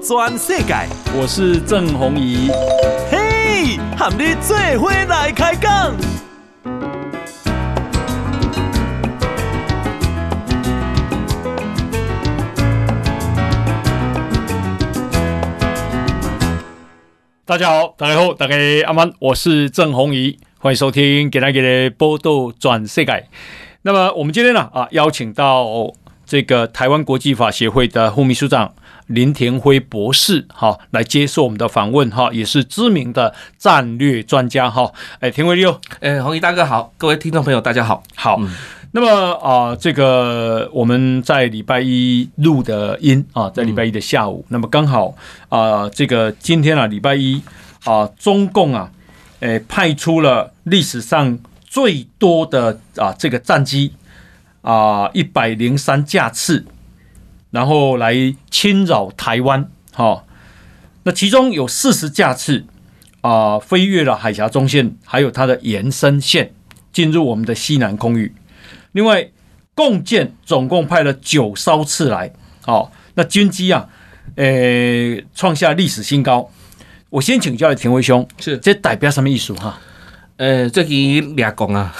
全世界，我是郑弘仪。嘿，和你做伙来开讲。大家好，大家好，大家阿曼，我是郑弘仪，欢迎收听给大家的报道全世界。那么我们今天呢啊，邀请到这个台湾国际法协会的副秘书长林田辉博士哈，来接受我们的访问哈，也是知名的战略专家哈。哎，田辉六，哎，红衣大哥好，各位听众朋友大家好，好。嗯那么啊，这个我们在礼拜一录的音啊，在礼拜一的下午，嗯、那么刚好啊，这个今天啊，礼拜一啊，中共啊，诶，派出了历史上最多的啊这个战机啊，一百零三架次，然后来侵扰台湾，哈，那其中有四十架次啊，飞越了海峡中线，还有它的延伸线，进入我们的西南空域。另外，共建总共派了九艘次来，哦，那军机啊，呃，创下历史新高。我先请教田辉兄，是这代表什么意思哈？呃，最近掠讲啊，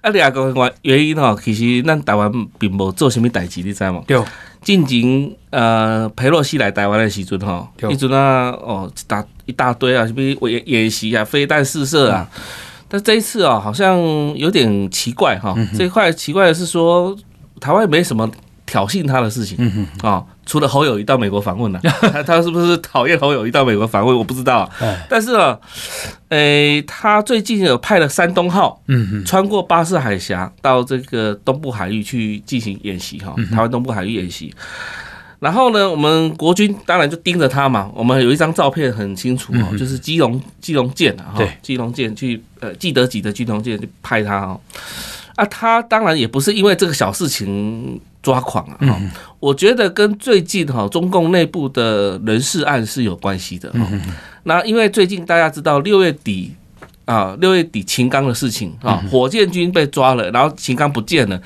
啊掠讲原因哦，其实咱台湾并无做什么代志，你知吗？对，进前呃，裴洛西来台湾的时阵哈，一阵啊，哦，一大一大堆啊，什么演演习啊，飞弹试射啊。嗯但这一次啊，好像有点奇怪哈。这一块奇怪的是说，台湾没什么挑衅他的事情啊，除了侯友宜到美国访问了，他是不是讨厌侯友宜到美国访问？我不知道。但是啊，诶，他最近有派了山东号，嗯穿过巴士海峡到这个东部海域去进行演习哈，台湾东部海域演习。然后呢，我们国军当然就盯着他嘛。我们有一张照片很清楚哦，就是基隆基隆舰啊，哈，基隆舰去呃，记得几的基隆舰去拍他哦。啊，他当然也不是因为这个小事情抓狂啊，哈。我觉得跟最近哈中共内部的人事案是有关系的。那因为最近大家知道六月底啊，六月底秦刚的事情啊，火箭军被抓了，然后秦刚不见了。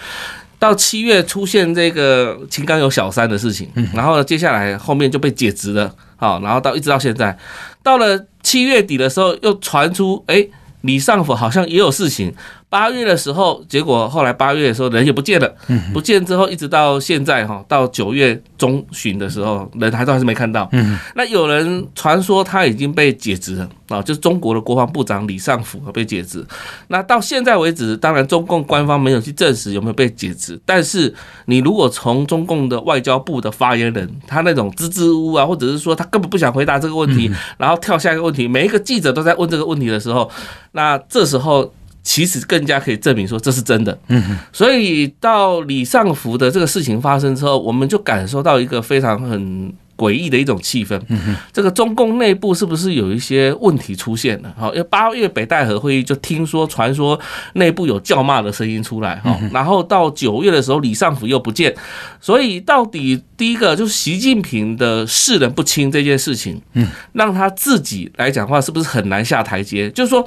到七月出现这个秦刚有小三的事情，然后接下来后面就被解职了，好，然后到一直到现在，到了七月底的时候又传出，哎，李尚福好像也有事情。八月的时候，结果后来八月的时候人也不见了，不见之后一直到现在哈，到九月中旬的时候，人还都还是没看到。那有人传说他已经被解职了啊，就是中国的国防部长李尚福被解职。那到现在为止，当然中共官方没有去证实有没有被解职，但是你如果从中共的外交部的发言人他那种支支吾吾啊，或者是说他根本不想回答这个问题，然后跳下一个问题，每一个记者都在问这个问题的时候，那这时候。其实更加可以证明说这是真的，嗯，所以到李尚福的这个事情发生之后，我们就感受到一个非常很诡异的一种气氛，嗯，这个中共内部是不是有一些问题出现了？好，因为八月北戴河会议就听说传说内部有叫骂的声音出来，哈，然后到九月的时候李尚福又不见，所以到底第一个就是习近平的世人不清这件事情，嗯，让他自己来讲话是不是很难下台阶？就是说。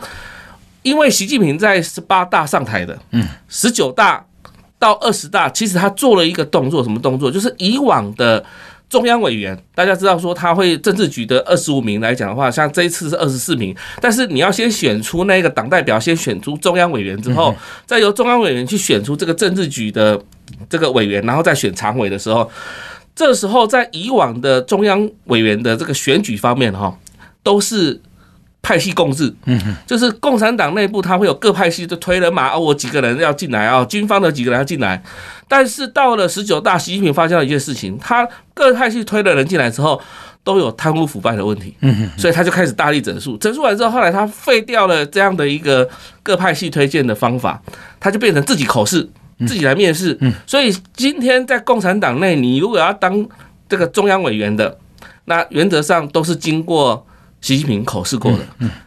因为习近平在十八大上台的，嗯，十九大到二十大，其实他做了一个动作，什么动作？就是以往的中央委员，大家知道说他会政治局的二十五名来讲的话，像这一次是二十四名，但是你要先选出那个党代表，先选出中央委员之后，再由中央委员去选出这个政治局的这个委员，然后再选常委的时候，这时候在以往的中央委员的这个选举方面，哈，都是。派系共治，嗯，就是共产党内部他会有各派系就推人马，哦，我几个人要进来啊，军方的几个人要进来。但是到了十九大，习近平发现了一件事情，他各派系推的人进来之后，都有贪污腐败的问题，嗯，所以他就开始大力整肃，整肃完之后，后来他废掉了这样的一个各派系推荐的方法，他就变成自己口试，自己来面试。嗯，所以今天在共产党内，你如果要当这个中央委员的，那原则上都是经过。习近平口试过的，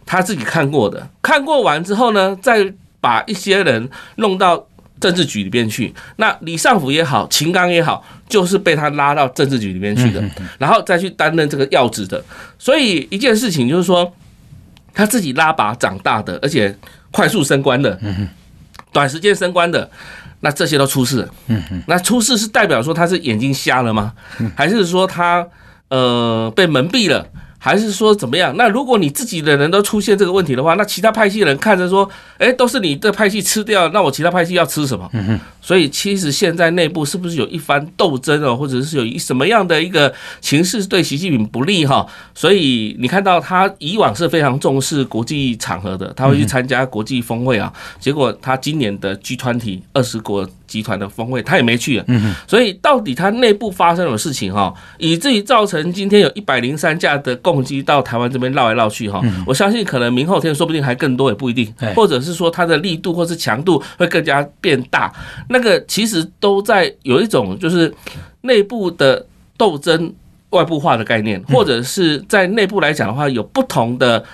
他自己看过的，看过完之后呢，再把一些人弄到政治局里边去。那李尚福也好，秦刚也好，就是被他拉到政治局里面去的，然后再去担任这个要职的。所以一件事情就是说，他自己拉拔长大的，而且快速升官的，短时间升官的，那这些都出事。那出事是代表说他是眼睛瞎了吗？还是说他？呃被蒙蔽了？还是说怎么样？那如果你自己的人都出现这个问题的话，那其他派系的人看着说，哎，都是你的派系吃掉，那我其他派系要吃什么？嗯哼。所以其实现在内部是不是有一番斗争哦，或者是有一什么样的一个形势对习近平不利哈？所以你看到他以往是非常重视国际场合的，他会去参加国际峰会啊。结果他今年的 G 团体二十国集团的峰会他也没去啊。嗯。所以到底他内部发生了事情哈，以至于造成今天有一百零三架的共机到台湾这边绕来绕去哈。我相信可能明后天说不定还更多也不一定，或者是说它的力度或是强度会更加变大。那个其实都在有一种就是内部的斗争外部化的概念，或者是在内部来讲的话，有不同的。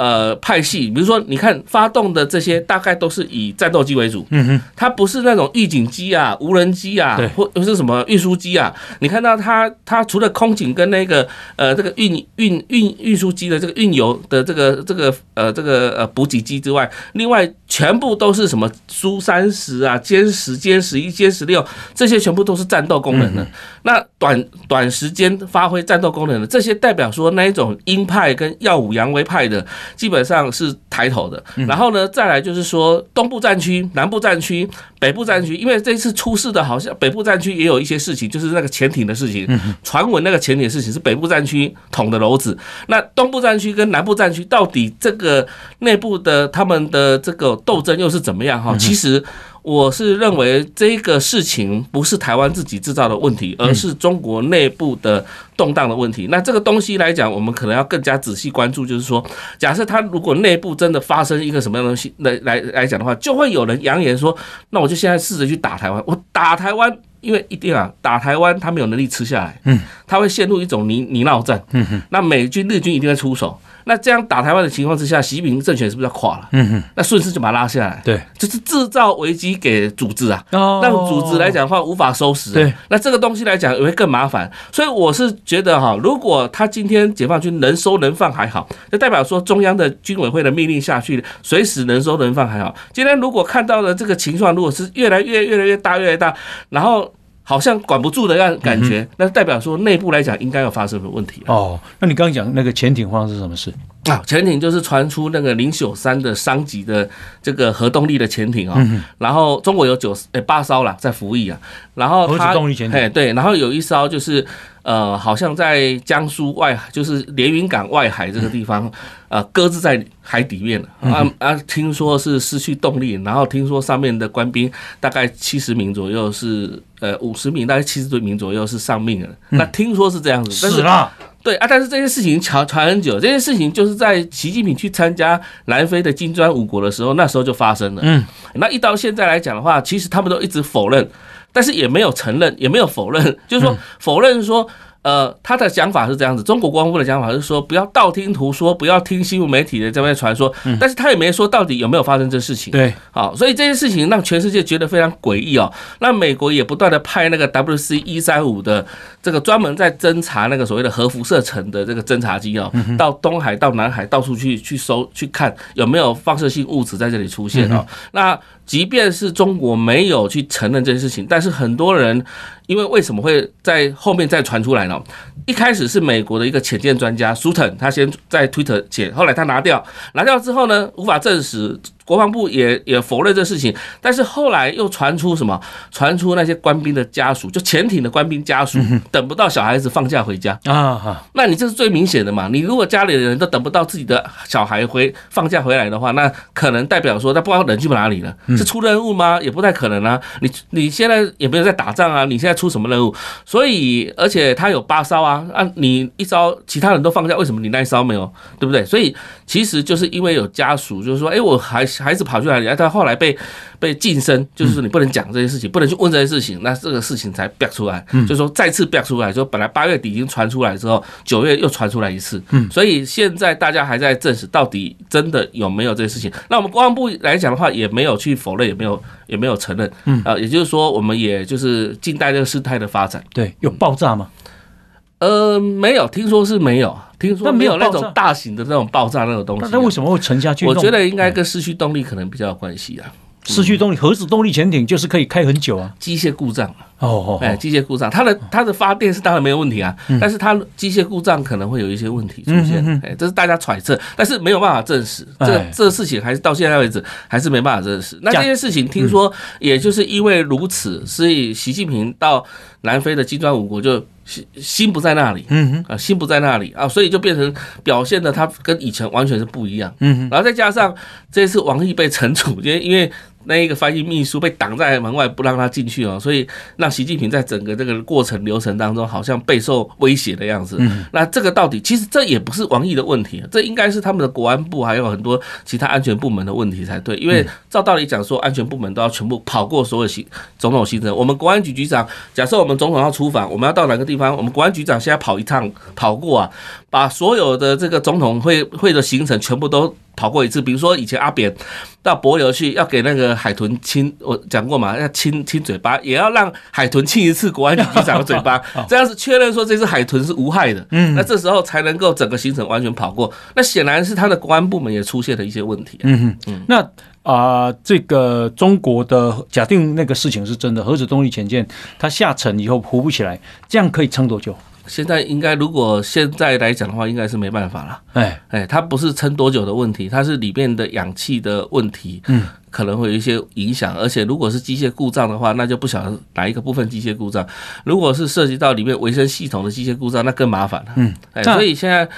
呃，派系，比如说，你看发动的这些，大概都是以战斗机为主，嗯哼，它不是那种预警机啊、无人机啊，或者是什么运输机啊。你看到它，它除了空警跟那个呃这个运运运运输机的这个运油的这个这个呃这个呃补给机之外，另外全部都是什么苏三十啊、歼十、歼十一、歼十六，这些全部都是战斗功能的。那短短时间发挥战斗功能的这些，代表说那一种鹰派跟耀武扬威派的。基本上是抬头的，然后呢，再来就是说东部战区、南部战区、北部战区，因为这次出事的好像北部战区也有一些事情，就是那个潜艇的事情，传闻那个潜艇的事情是北部战区捅的篓子。那东部战区跟南部战区到底这个内部的他们的这个斗争又是怎么样？哈，其实。我是认为这个事情不是台湾自己制造的问题，而是中国内部的动荡的问题。那这个东西来讲，我们可能要更加仔细关注。就是说，假设他如果内部真的发生一个什么样的东西来来来讲的话，就会有人扬言说，那我就现在试着去打台湾。我打台湾，因为一定啊，打台湾他没有能力吃下来，嗯，他会陷入一种泥泥淖战，嗯哼，那美军日军一定会出手。那这样打台湾的情况之下，习近平政权是不是要垮了？嗯哼，那顺势就把它拉下来。对，就是制造危机给组织啊，让组织来讲的话无法收拾。对，那这个东西来讲也会更麻烦。所以我是觉得哈，如果他今天解放军能收能放还好，就代表说中央的军委会的命令下去，随时能收能放还好。今天如果看到的这个情况，如果是越来越越来越大越来越大，然后。好像管不住的样感觉，那代表说内部来讲应该要发生的问题哦。那你刚刚讲那个潜艇方是什么事啊？潜艇就是传出那个零九三的商级的这个核动力的潜艇啊。然后中国有九诶八艘了在服役啊。然后它核动力潜艇，哎对，然后有一艘就是。呃，好像在江苏外海，就是连云港外海这个地方，呃，搁置在海底面了。啊啊，听说是失去动力，然后听说上面的官兵大概七十名左右是，呃，五十名大概七十多名左右是丧命了。那听说是这样子，是啦，对啊，但是这件事情传传很久，这件事情就是在习近平去参加南非的金砖五国的时候，那时候就发生了。嗯，那一到现在来讲的话，其实他们都一直否认。但是也没有承认，也没有否认，就是说否认说。呃，他的想法是这样子，中国国防部的想法是说，不要道听途说，不要听新闻媒体的这边传说，但是他也没说到底有没有发生这事情。对，好，所以这件事情让全世界觉得非常诡异哦。那美国也不断的派那个 WC 一三五的这个专门在侦查那个所谓的核辐射层的这个侦察机哦，到东海到南海到处去去搜去看有没有放射性物质在这里出现哦。那即便是中国没有去承认这件事情，但是很多人。因为为什么会在后面再传出来呢？一开始是美国的一个潜舰专家苏腾，他先在 Twitter 写，后来他拿掉，拿掉之后呢，无法证实。国防部也也否认这事情，但是后来又传出什么？传出那些官兵的家属，就潜艇的官兵家属等不到小孩子放假回家啊！那你这是最明显的嘛？你如果家里的人都等不到自己的小孩回放假回来的话，那可能代表说他不知道人去哪里了，是出任务吗？也不太可能啊！你你现在也没有在打仗啊，你现在出什么任务？所以而且他有八艘啊，啊，你一艘其他人都放假，为什么你那一艘没有？对不对？所以其实就是因为有家属，就是说，哎，我还。孩子跑去哪里？他后来被被晋升，就是说你不能讲这些事情，不能去问这些事情，那这个事情才爆出来。就是说再次爆出来，说本来八月底已经传出来之后，九月又传出来一次。所以现在大家还在证实到底真的有没有这些事情。那我们公安部来讲的话，也没有去否认，也没有也没有承认。啊，也就是说，我们也就是静待这个事态的发展。对，有爆炸吗？呃，没有，听说是没有，听说没有那种大型的那种爆炸那种东西。那为什么会沉下去？我觉得应该跟失去动力可能比较有关系啊。失去动力，核子动力潜艇就是可以开很久啊。机械故障哦哦，哎，机械故障，它的它的发电是当然没有问题啊，但是它机械故障可能会有一些问题出现，哎，这是大家揣测，但是没有办法证实，这这个事情还是到现在为止还是没办法证实。那这件事情听说，也就是因为如此，所以习近平到南非的金砖五国就心心不在那里，嗯哼，啊，心不在那里啊，所以就变成表现的他跟以前完全是不一样，嗯哼，然后再加上这次王毅被惩处，因为因为。那一个翻译秘书被挡在门外，不让他进去哦，所以让习近平在整个这个过程流程当中，好像备受威胁的样子。那这个到底，其实这也不是王毅的问题，这应该是他们的国安部还有很多其他安全部门的问题才对。因为照道理讲说，安全部门都要全部跑过所有行总统行程。我们国安局局长，假设我们总统要出访，我们要到哪个地方，我们国安局长现在跑一趟跑过啊，把所有的这个总统会会的行程全部都。跑过一次，比如说以前阿扁到帛琉去，要给那个海豚亲，我讲过嘛，要亲亲嘴巴，也要让海豚亲一次国安局局长的嘴巴 这样是确认说这只海豚是无害的。嗯，那这时候才能够整个行程完全跑过。那显然是他的公安部门也出现了一些问题。嗯嗯，那啊、呃，这个中国的假定那个事情是真的，核子动力潜舰它下沉以后浮不起来，这样可以撑多久？现在应该，如果现在来讲的话，应该是没办法了。哎哎，它不是撑多久的问题，它是里面的氧气的问题，嗯，可能会有一些影响。而且如果是机械故障的话，那就不晓得哪一个部分机械故障。如果是涉及到里面维生系统的机械故障，那更麻烦了。嗯，哎，所以现在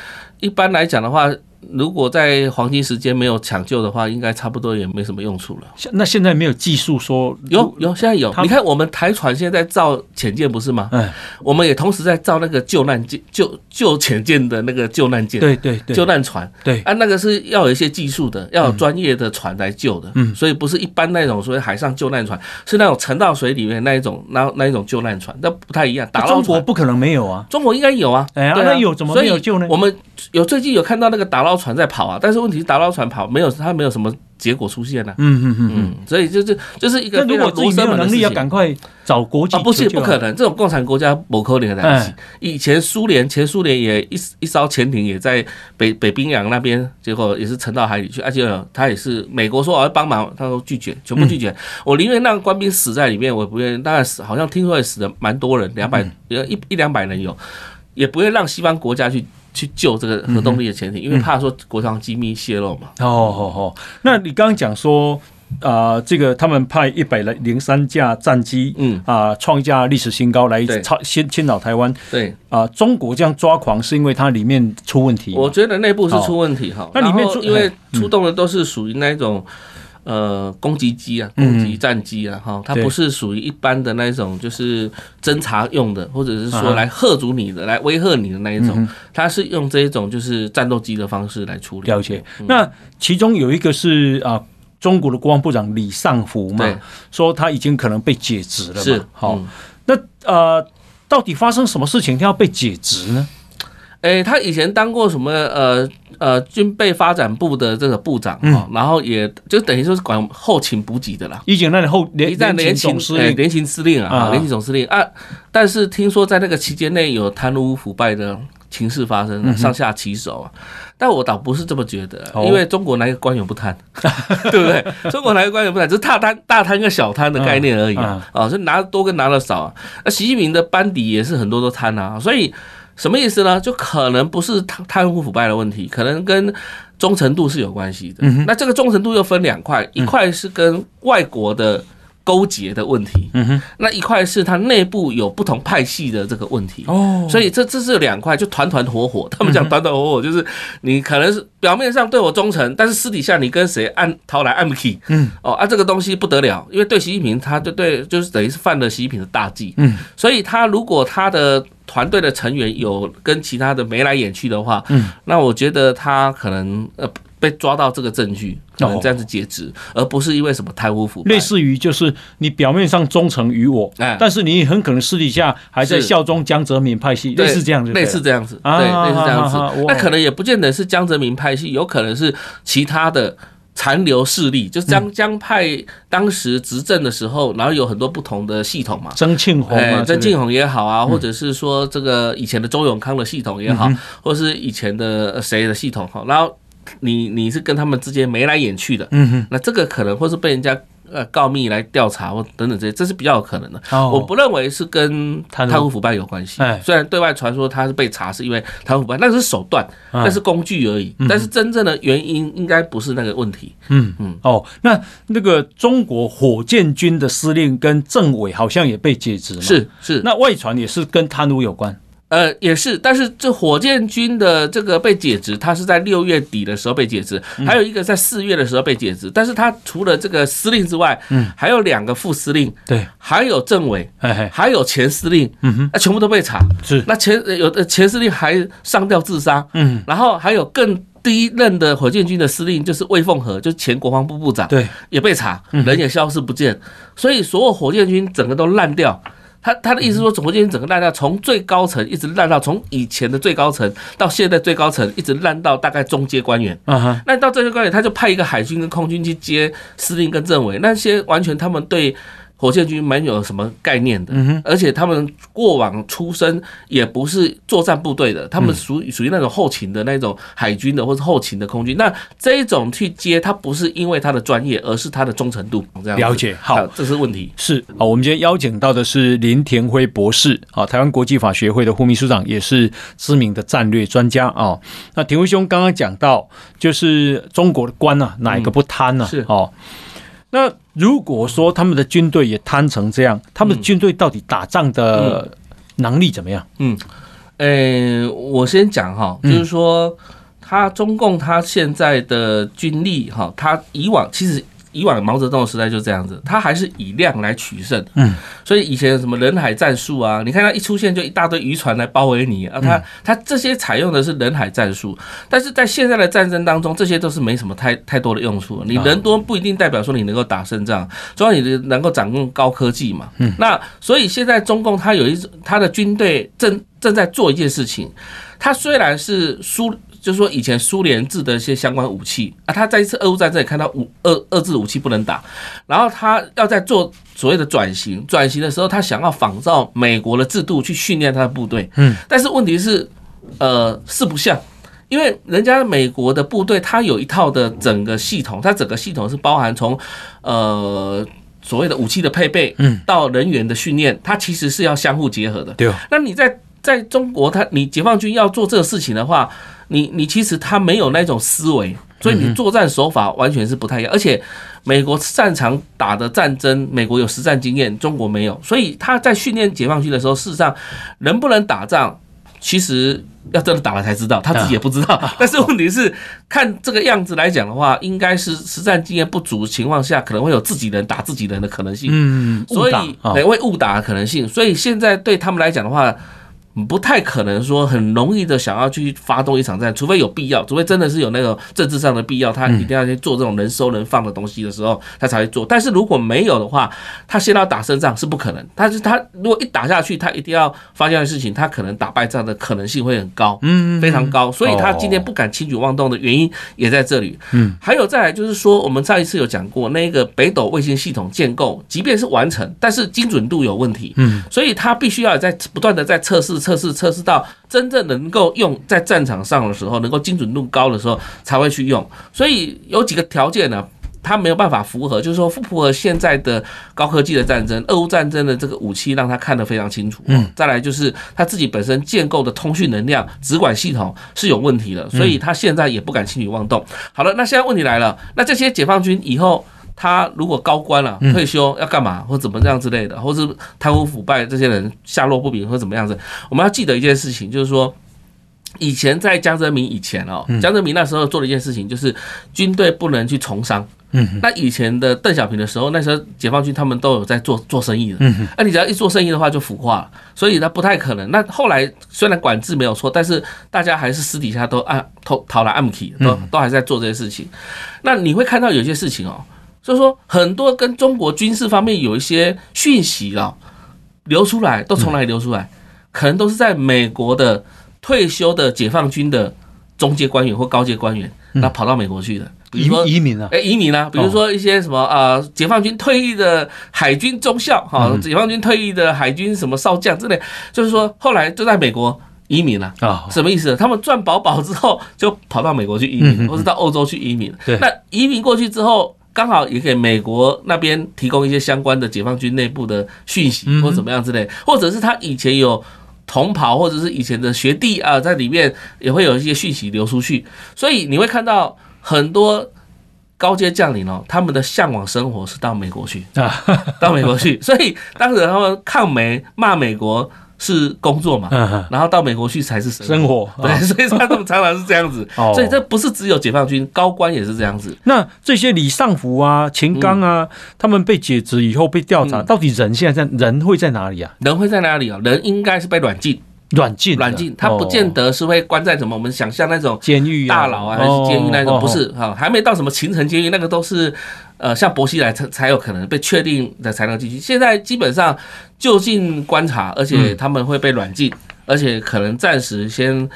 一般来讲的话。如果在黄金时间没有抢救的话，应该差不多也没什么用处了。那现在没有技术说有有，现在有。你看我们台船现在在造潜舰不是吗？嗯，我们也同时在造那个救难舰、救救潜舰的那个救难舰。对对对，救难船。对啊，那个是要有一些技术的，要有专业的船来救的。嗯，所以不是一般那种所谓海上救难船，是那种沉到水里面那一种，那那一种救难船，那不太一样。打捞船，中国不可能没有啊，中国应该有啊。哎呀，那有怎么没有救呢？我们有最近有看到那个打捞船在跑啊，但是问题是打捞船跑没有，它没有什么结果出现呢、啊。嗯嗯嗯嗯，所以就是就是一个。如果自己没有能力，要赶快找国际、啊。不是不可能，这种共产国家某可能在一起。以前苏联前苏联也一一艘潜艇也在北北冰洋那边，结果也是沉到海里去，而且他也是美国说我要帮忙，他说拒绝，全部拒绝。我宁愿让官兵死在里面，我也不愿意。大概死好像听说也死的蛮多人，两百一一两百人有，也不会让西方国家去。去救这个核动力的潜艇，因为怕说国防机密泄露嘛。哦哦哦，那你刚刚讲说啊，这个他们派一百零三架战机，嗯啊，创下历史新高来超先侵扰台湾。对啊，中国这样抓狂是因为它里面出问题。我觉得内部是出问题哈。那里面出因为出动的都是属于那种。呃，攻击机啊，攻击战机啊，哈、嗯，它不是属于一般的那一种，就是侦察用的，或者是说来吓阻你的、啊、来威吓你的那一种，它是用这一种就是战斗机的方式来处理。了解。那其中有一个是啊，中国的国防部长李尚福嘛，说他已经可能被解职了嘛。是。好，嗯、那呃，到底发生什么事情，他要被解职呢？诶、欸，他以前当过什么呃呃军备发展部的这个部长，嗯，然后也就等于说是管后勤补给的啦。以前那里后连在联勤司令，联勤司令啊，联勤总司令啊。但是听说在那个期间内有贪污腐败的情势发生，上下其手啊。但我倒不是这么觉得，因为中国哪个官员不贪，对不对？中国哪个官员不贪，只是大贪大贪跟小贪的概念而已啊。啊，所以拿的多跟拿的少啊。那习近平的班底也是很多都贪啊，所以。什么意思呢？就可能不是贪贪污腐败的问题，可能跟忠诚度是有关系的。嗯、那这个忠诚度又分两块，一块是跟外国的。勾结的问题，那一块是它内部有不同派系的这个问题，哦，所以这这是两块，就团团伙伙。他们讲团团伙伙，就是你可能是表面上对我忠诚，但是私底下你跟谁暗掏来暗去，嗯，哦啊，这个东西不得了，因为对习近平，他就对，就是等于是犯了习近平的大忌，嗯，所以他如果他的团队的成员有跟其他的眉来眼去的话，嗯，那我觉得他可能呃。被抓到这个证据，可能这样子解职，而不是因为什么贪污腐败。类似于就是你表面上忠诚于我，但是你很可能私底下还在效忠江泽民派系，类似这样子，类似这样子，对，类似这样子。那可能也不见得是江泽民派系，有可能是其他的残留势力，就是江江派当时执政的时候，然后有很多不同的系统嘛，曾庆红，曾庆红也好啊，或者是说这个以前的周永康的系统也好，或是以前的谁的系统哈，然后。你你是跟他们之间眉来眼去的，嗯哼，那这个可能或是被人家呃告密来调查或等等这些，这是比较有可能的。哦、我不认为是跟贪污腐败有关系。哎、虽然对外传说他是被查是因为贪污腐败，那是手段，那是工具而已。嗯、但是真正的原因应该不是那个问题。嗯嗯。哦，那那个中国火箭军的司令跟政委好像也被解职了。是是。那外传也是跟贪污有关。呃，也是，但是这火箭军的这个被解职，他是在六月底的时候被解职，还有一个在四月的时候被解职。但是他除了这个司令之外，嗯，还有两个副司令，对，还有政委，还有前司令，嗯哼，那全部都被查。是，那前有的前司令还上吊自杀，嗯，然后还有更第一任的火箭军的司令就是魏凤和，就是前国防部部长，对，也被查，人也消失不见。所以所有火箭军整个都烂掉。他他的意思说，总国军整个烂掉，从最高层一直烂到从以前的最高层到现在最高层，一直烂到大概中阶官员。啊哈，那到这些官员，他就派一个海军跟空军去接司令跟政委，那些完全他们对。火箭军没有什么概念的，而且他们过往出身也不是作战部队的，他们属属于那种后勤的那种海军的或是后勤的空军。那这一种去接他不是因为他的专业，而是他的忠诚度。这样了解好，这是问题。是啊，我们今天邀请到的是林田辉博士啊，台湾国际法学会的副秘书长，也是知名的战略专家啊。那田辉兄刚刚讲到，就是中国的官啊，哪一个不贪呢？是哦。那如果说他们的军队也贪成这样，他们的军队到底打仗的能力怎么样？嗯，呃、欸，我先讲哈，就是说，他中共他现在的军力哈，他以往其实。以往毛泽东的时代就这样子，他还是以量来取胜。嗯，所以以前什么人海战术啊，你看他一出现就一大堆渔船来包围你啊，他他这些采用的是人海战术，但是在现在的战争当中，这些都是没什么太太多的用处。你人多不一定代表说你能够打胜仗，主要你能够掌控高科技嘛。嗯，那所以现在中共他有一种他的军队正正在做一件事情，他虽然是输。就是说，以前苏联制的一些相关武器啊，他在一次俄乌战争也看到武二二制武器不能打，然后他要在做所谓的转型，转型的时候，他想要仿照美国的制度去训练他的部队，嗯，但是问题是，呃，四不像，因为人家美国的部队，它有一套的整个系统，它整个系统是包含从呃所谓的武器的配备，嗯，到人员的训练，它其实是要相互结合的，对。那你在在中国，他你解放军要做这个事情的话，你你其实他没有那种思维，所以你作战手法完全是不太一样。而且美国擅长打的战争，美国有实战经验，中国没有，所以他在训练解放军的时候，事实上能不能打仗，其实要真的打了才知道，他自己也不知道。但是问题是，看这个样子来讲的话，应该是实战经验不足的情况下，可能会有自己人打自己人的可能性。嗯，所以会误打的可能性。所以现在对他们来讲的话。不太可能说很容易的想要。去发动一场战，除非有。必要，除非真的是有那种政治上的必要，他一定要去做这种人收人放的东西的时候，他才会做。但是如果没有。的话，他先要打胜仗是不可能。但是他如果一打下去，他一定要发现的事情，他可能打败仗的可能性会很高，嗯，非常高。所以他今天不敢轻举妄动的原因也在这里。嗯，还有再来就是说，我们上一次有。讲过，那个北斗卫星系统建构，即便是完成，但是精准度有。问题。嗯，所以他必须要在不断的在测试。测试测试到真正能够用在战场上的时候，能够精准度高的时候才会去用。所以有几个条件呢，它没有办法符合，就是说不符合现在的高科技的战争，俄乌战争的这个武器让他看得非常清楚。嗯，再来就是他自己本身建构的通讯能量、直管系统是有问题的，所以他现在也不敢轻举妄动。好了，那现在问题来了，那这些解放军以后。他如果高官了退休要干嘛，或怎么样之类的，或是贪污腐败这些人下落不明或怎么样子，我们要记得一件事情，就是说，以前在江泽民以前哦，江泽民那时候做了一件事情，就是军队不能去从商。嗯，那以前的邓小平的时候，那时候解放军他们都有在做做生意的。嗯，那你只要一做生意的话，就腐化了，所以他不太可能。那后来虽然管制没有错，但是大家还是私底下都按偷讨来暗去，都都还在做这些事情。那你会看到有些事情哦。所以说，很多跟中国军事方面有一些讯息啊流出来，都从哪里流出来？可能都是在美国的退休的解放军的中阶官员或高阶官员，那跑到美国去的，比如说移民啊，哎，移民啊，比如说一些什么啊，解放军退役的海军中校哈，解放军退役的海军什么少将之类，就是说后来就在美国。移民了啊？什么意思？他们赚饱饱之后就跑到美国去移民，或是到欧洲去移民。对，那移民过去之后，刚好也给美国那边提供一些相关的解放军内部的讯息或怎么样之类，或者是他以前有同袍或者是以前的学弟啊，在里面也会有一些讯息流出去，所以你会看到很多高阶将领哦，他们的向往生活是到美国去 啊，到美国去，所以当时他们抗美骂美国。是工作嘛，然后到美国去才是生活，对，所以他们常常是这样子，所以这不是只有解放军高官也是这样子。那这些李尚福啊、秦刚啊，他们被解职以后被调查，到底人现在在人会在哪里啊？人会在哪里啊？人应该是被软禁，软禁，软禁，他不见得是会关在什么我们想象那种监狱、大牢啊，还是监狱那种，不是哈，还没到什么秦城监狱，那个都是。呃，像薄熙来才才有可能被确定的才能进去。现在基本上就近观察，而且他们会被软禁，而且可能暂时先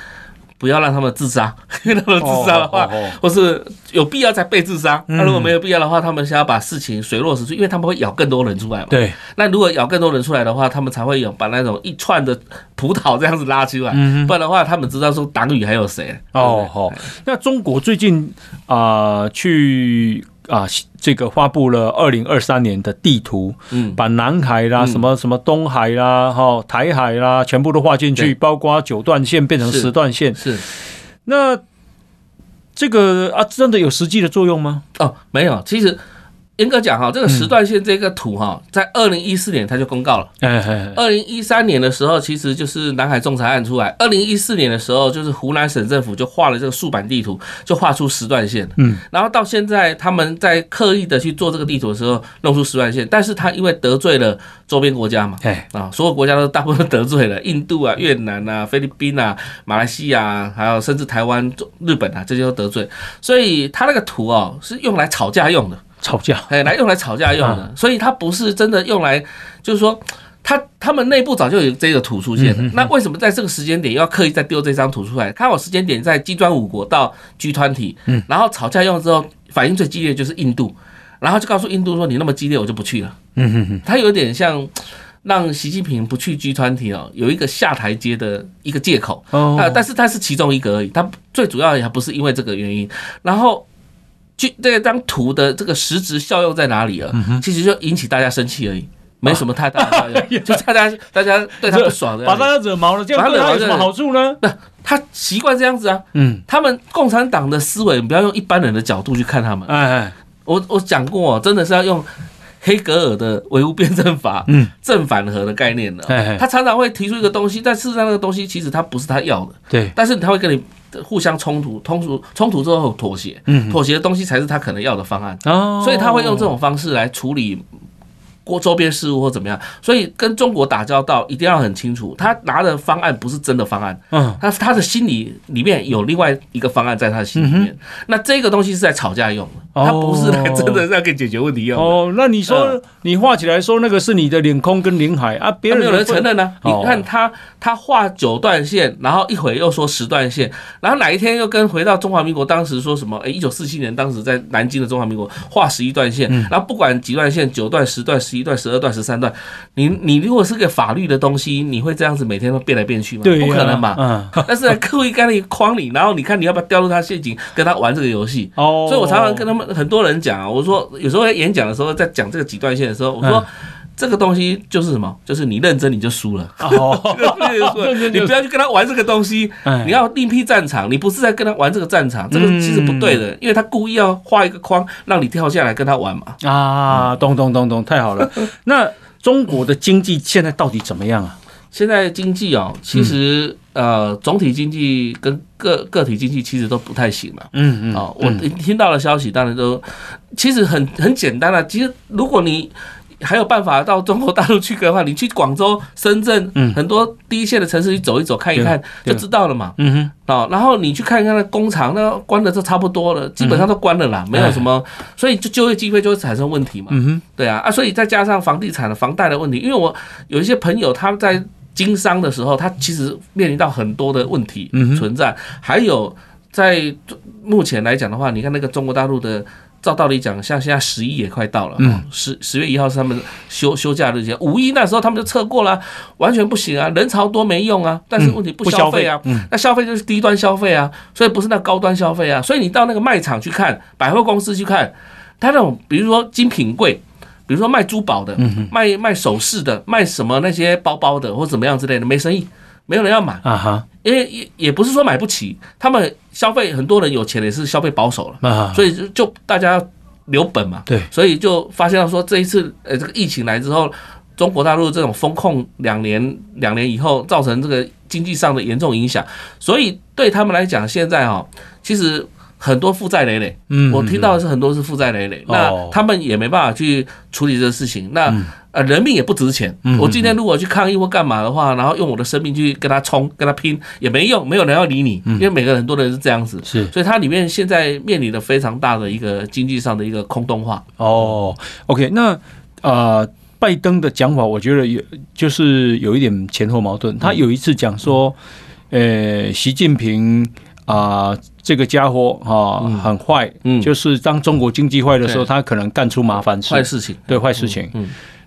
不要让他们自杀，因为他们自杀的话，或是有必要才被自杀。那如果没有必要的话，他们想要把事情水落石出，因为他们会咬更多人出来嘛。对。那如果咬更多人出来的话，他们才会有把那种一串的葡萄这样子拉出来。不然的话，他们知道说党羽还有谁。哦，好。那中国最近啊，去。啊，这个发布了二零二三年的地图，嗯，把南海啦、什么什么东海啦、哈台海啦，全部都划进去，包括九段线变成十段线。是，那这个啊，真的有实际的作用吗？哦，没有，其实。严格讲哈，这个时段线这个图哈，在二零一四年他就公告了。二零一三年的时候，其实就是南海仲裁案出来。二零一四年的时候，就是湖南省政府就画了这个竖版地图，就画出时段线。嗯，然后到现在他们在刻意的去做这个地图的时候，弄出时段线，但是他因为得罪了周边国家嘛，啊，所有国家都大部分得罪了，印度啊、越南啊、菲律宾啊、马来西亚，还有甚至台湾、日本啊，这些都得罪，所以他那个图哦是用来吵架用的。吵架，哎，来用来吵架用的，所以它不是真的用来，就是说，他他们内部早就有这个图出现了。那为什么在这个时间点又要刻意再丢这张图出来？看好时间点在金砖五国到 G 团体，嗯。然后吵架用之后反应最激烈就是印度，然后就告诉印度说，你那么激烈，我就不去了。嗯哼哼，他有点像让习近平不去 G 团体哦，有一个下台阶的一个借口。啊，但是他是其中一个而已，他最主要也还不是因为这个原因，然后。就这张图的这个实质效用在哪里啊？其实就引起大家生气而已，没什么太大的效用。就大家大家对他不爽的，把大家惹毛了，这样对他有什么好处呢？那他习惯这样子啊。嗯，他们共产党的思维，你不要用一般人的角度去看他们。哎哎，我我讲过，真的是要用黑格尔的唯物辩证法，嗯，正反合的概念的。他常常会提出一个东西，但事实上那个东西其实他不是他要的。对，但是他会跟你。互相冲突，冲突冲突之后妥协，妥协的东西才是他可能要的方案，所以他会用这种方式来处理。过周边事务或怎么样，所以跟中国打交道一定要很清楚，他拿的方案不是真的方案，嗯，他他的心里里面有另外一个方案在他的心里面，那这个东西是在吵架用的，他不是来真的是要给解决问题用的。哦，那你说你画起来说那个是你的领空跟领海啊，别人没有人承认呢？你看他他画九段线，然后一会又说十段线，然后哪一天又跟回到中华民国当时说什么？哎，一九四七年当时在南京的中华民国画十一段线，然后不管几段线，九段、十段、十。一段、十二段、十三段，你你如果是个法律的东西，你会这样子每天都变来变去吗？对，不可能嘛。嗯。但是刻意在那个框里，然后你看你要不要掉入他陷阱，跟他玩这个游戏。哦。所以我常常跟他们很多人讲啊，我说有时候在演讲的时候，在讲这个几段线的时候，我说这个东西就是什么？就是你认真你就输了。哦。你不要去跟他玩这个东西，你要另辟战场。你不是在跟他玩这个战场，这个其实不对的，因为他故意要画一个框让你跳下来跟他玩嘛。啊，咚咚咚咚，太好了。那中国的经济现在到底怎么样啊？现在经济哦，其实呃，总体经济跟个个体经济其实都不太行了。嗯嗯。啊，我听到的消息当然都其实很很简单了。其实如果你还有办法到中国大陆去的话，你去广州、深圳，很多第一线的城市去走一走、看一看，就知道了嘛。嗯哼。哦，然后你去看一看那工厂，那关的都差不多了，基本上都关了啦，没有什么，所以就就业机会就会产生问题嘛。嗯哼。对啊，啊，所以再加上房地产的房贷的问题，因为我有一些朋友他在经商的时候，他其实面临到很多的问题存在，还有在目前来讲的话，你看那个中国大陆的。照道理讲，像现在十一也快到了，嗯，十十月一号是他们休休假日期，五一那时候他们就测过了，完全不行啊，人潮多没用啊，但是问题不消费啊，那消费就是低端消费啊，所以不是那高端消费啊，所以你到那个卖场去看，百货公司去看，他那种比如说精品柜，比如说卖珠宝的，卖卖首饰的，卖什么那些包包的或怎么样之类的，没生意，没有人要买。啊哈，因为也也不是说买不起，他们消费很多人有钱也是消费保守了。啊，所以就就大家要留本嘛，对，所以就发现到说这一次呃这个疫情来之后。中国大陆这种封控两年，两年以后造成这个经济上的严重影响，所以对他们来讲，现在哈，其实很多负债累累。嗯，我听到的是很多是负债累累，那他们也没办法去处理这个事情。那呃，人命也不值钱。我今天如果去抗议或干嘛的话，然后用我的生命去跟他冲、跟他拼也没用，没有人要理你，因为每个很多人是这样子。是，所以它里面现在面临的非常大的一个经济上的一个空洞化。哦，OK，那呃。拜登的讲法，我觉得有就是有一点前后矛盾。他有一次讲说，呃，习近平啊，这个家伙啊很坏，就是当中国经济坏的时候，他可能干出麻烦事、坏事情，对坏事情。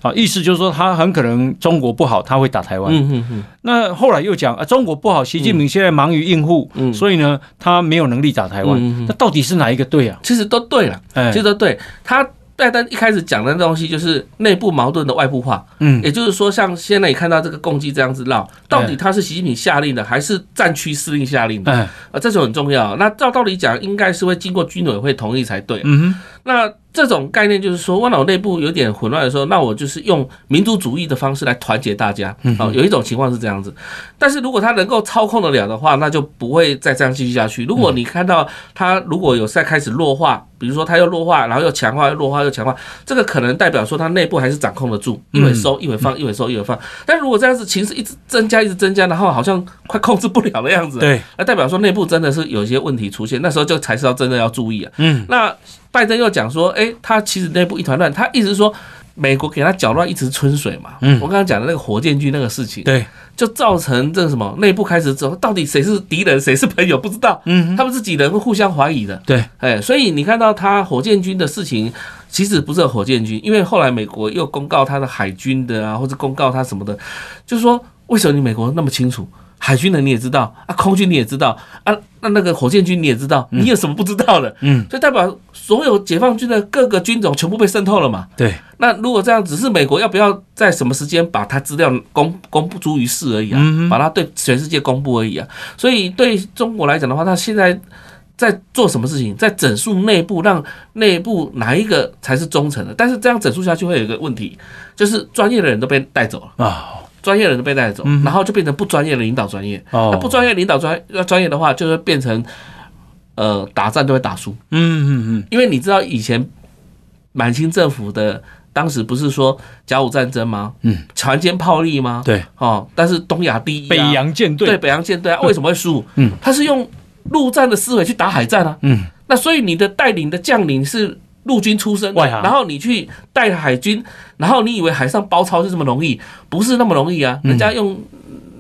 啊，意思就是说他很可能中国不好，他会打台湾。那后来又讲啊，中国不好，习近平现在忙于应付，所以呢，他没有能力打台湾。那到底是哪一个对啊？其实都对了，其实都对他。拜登一开始讲的那东西就是内部矛盾的外部化，嗯，也就是说，像现在你看到这个共计这样子闹，到底他是习近平下令的，还是战区司令下令的？啊，这就很重要。那照道理讲，应该是会经过军委会同意才对。嗯哼，那。这种概念就是说，我脑内部有点混乱的时候，那我就是用民族主义的方式来团结大家。哦，有一种情况是这样子，但是如果他能够操控得了的话，那就不会再这样继续下去。如果你看到他如果有在开始弱化，比如说他又弱化，然后又强化，又弱化又强化，这个可能代表说他内部还是掌控得住，一会收一会放，一会收一会放。但如果这样子情势一直增加，一直增加，然后好像快控制不了的样子，对，那代表说内部真的是有一些问题出现，那时候就才是要真的要注意啊。嗯，那。拜登又讲说，诶，他其实内部一团乱，他意思是说，美国给他搅乱一池春水嘛。嗯，我刚刚讲的那个火箭军那个事情，对，就造成这个什么内部开始之后，到底谁是敌人，谁是朋友，不知道。嗯，他们自己人会互相怀疑的。对，哎，所以你看到他火箭军的事情，其实不是火箭军，因为后来美国又公告他的海军的啊，或者公告他什么的，就是说，为什么你美国那么清楚？海军的你也知道啊，空军你也知道啊，那那个火箭军你也知道，你有什么不知道的？嗯，所以代表所有解放军的各个军种全部被渗透了嘛？对。那如果这样，只是美国要不要在什么时间把它资料公公布诸于世而已啊？把它对全世界公布而已啊？所以对中国来讲的话，他现在在做什么事情？在整肃内部，让内部哪一个才是忠诚的？但是这样整肃下去会有一个问题，就是专业的人都被带走了啊。专业的人都被带走，然后就变成不专业的领导专业。那不专业领导专要专业的话，就会变成呃打战都会打输。嗯嗯嗯，因为你知道以前满清政府的当时不是说甲午战争吗？嗯，船坚炮利吗？对，哦，但是东亚第一，北洋舰队对北洋舰队啊，为什么会输？嗯，他是用陆战的思维去打海战啊。嗯，那所以你的带领的将领是。陆军出身，然后你去带海军，然后你以为海上包抄是这么容易？不是那么容易啊！人家用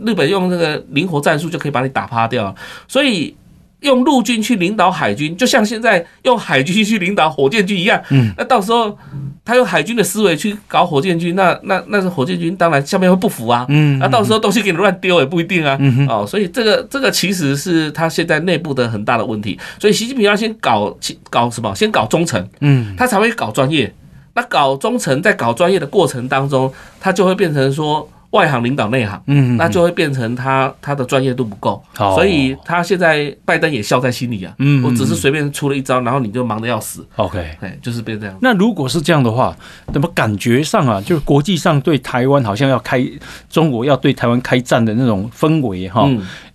日本用那个灵活战术就可以把你打趴掉，所以。用陆军去领导海军，就像现在用海军去领导火箭军一样。嗯，那到时候他用海军的思维去搞火箭军，那那那是火箭军当然下面会不服啊。嗯，那到时候东西给你乱丢也不一定啊。嗯，哦，所以这个这个其实是他现在内部的很大的问题。所以习近平要先搞搞什么？先搞忠诚。嗯，他才会搞专业。那搞忠诚，在搞专业的过程当中，他就会变成说。外行领导内行，嗯，那就会变成他他的专业度不够，所以他现在拜登也笑在心里啊，嗯，我只是随便出了一招，然后你就忙得要死，OK，哎，就是变这样。那如果是这样的话，怎么感觉上啊，就是国际上对台湾好像要开中国要对台湾开战的那种氛围哈，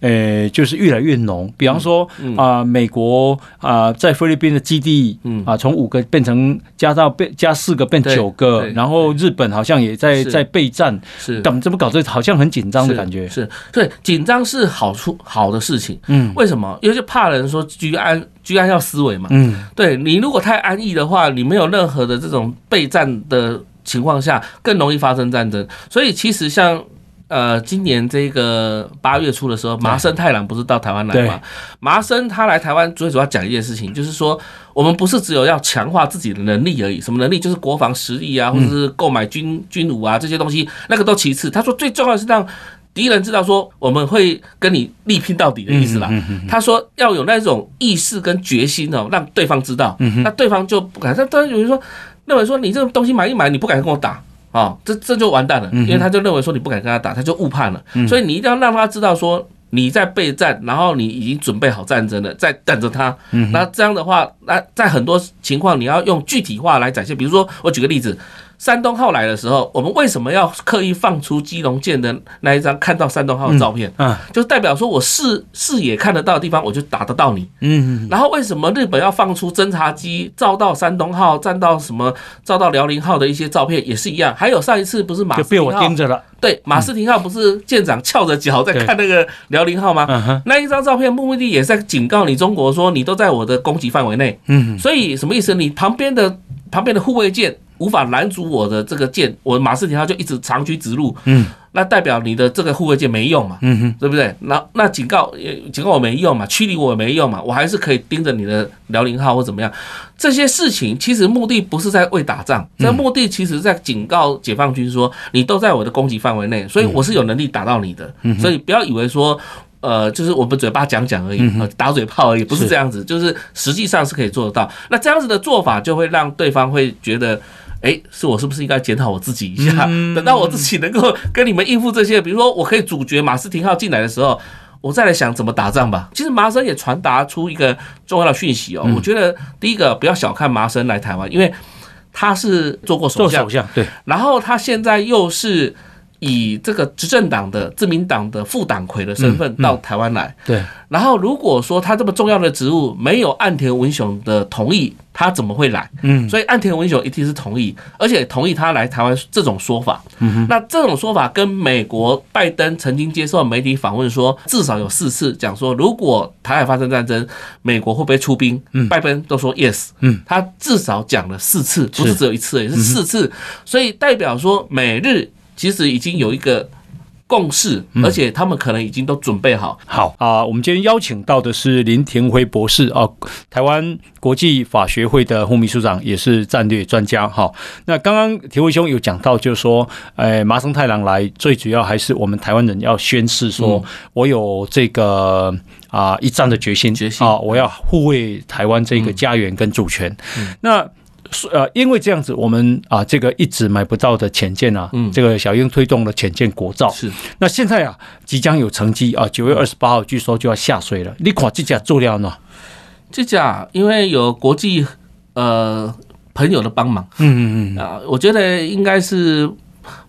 呃，就是越来越浓。比方说啊，美国啊在菲律宾的基地，嗯啊，从五个变成加到变加四个变九个，然后日本好像也在在备战，是怎么怎么搞，这好像很紧张的感觉。是，对，紧张是好处好的事情。嗯，为什么？因为就怕人说居安居安要思危嘛。嗯，对，你如果太安逸的话，你没有任何的这种备战的情况下，更容易发生战争。所以其实像。呃，今年这个八月初的时候，麻生太郎不是到台湾来吗？麻生他来台湾最主要讲一件事情，就是说我们不是只有要强化自己的能力而已，什么能力？就是国防实力啊，或者是购买军军武啊这些东西，那个都其次。他说最重要的是让敌人知道说我们会跟你力拼到底的意思啦。他说要有那种意识跟决心哦，让对方知道，那对方就不敢。他当然有人说认为说你这个东西买一买，你不敢跟我打啊，这这就完蛋了，因为他就认为说你不敢跟他打，他就误判了。所以你一定要让他知道说。你在备战，然后你已经准备好战争了，在等着他。那这样的话，那在很多情况，你要用具体化来展现。比如说，我举个例子。山东号来的时候，我们为什么要刻意放出基隆舰的那一张看到山东号的照片？嗯，就代表说我视视野看得到的地方，我就打得到你。嗯，然后为什么日本要放出侦察机照到山东号、站到什么、照到辽宁号的一些照片，也是一样。还有上一次不是马斯廷号就被我盯着了？对，马斯廷号不是舰长翘着脚在看那个辽宁号吗？嗯，那一张照片目的也是在警告你中国说你都在我的攻击范围内。嗯，所以什么意思？你旁边的旁边的护卫舰。无法拦阻我的这个舰，我马斯廷号就一直长驱直入，嗯，那代表你的这个护卫舰没用嘛，嗯哼，对不对？那那警告警告我没用嘛，驱离我没用嘛，我还是可以盯着你的辽宁号或怎么样。这些事情其实目的不是在为打仗，这目的其实在警告解放军说，你都在我的攻击范围内，所以我是有能力打到你的，所以不要以为说。呃，就是我们嘴巴讲讲而已，打嘴炮而已，不是这样子，就是实际上是可以做得到。那这样子的做法，就会让对方会觉得，哎，是我是不是应该检讨我自己一下？等到我自己能够跟你们应付这些，比如说我可以主角马斯廷号进来的时候，我再来想怎么打仗吧。其实麻生也传达出一个重要的讯息哦，我觉得第一个不要小看麻生来台湾，因为他是做过首相，对，然后他现在又是。以这个执政党的自民党的副党魁的身份到台湾来，对。然后如果说他这么重要的职务没有岸田文雄的同意，他怎么会来？嗯。所以岸田文雄一定是同意，而且同意他来台湾这种说法。嗯。那这种说法跟美国拜登曾经接受媒体访问说，至少有四次讲说，如果台海发生战争，美国会不会出兵？嗯。拜登都说 yes。嗯。他至少讲了四次，不是只有一次，也是四次。所以代表说美日。其实已经有一个共识，而且他们可能已经都准备好。好啊，我们今天邀请到的是林廷辉博士啊，台湾国际法学会的副秘书长，也是战略专家。哈，那刚刚廷辉兄有讲到，就是说，哎，麻生太郎来，最主要还是我们台湾人要宣誓说，我有这个啊一战的决心，决心啊，我要护卫台湾这个家园跟主权。那呃，因为这样子，我们啊，这个一直买不到的潜舰啊，这个小英推动了潜舰国造。是，那现在啊，即将有成绩啊，九月二十八号据说就要下水了。你看这架做料呢？这架因为有国际呃朋友的帮忙，嗯嗯嗯啊，我觉得应该是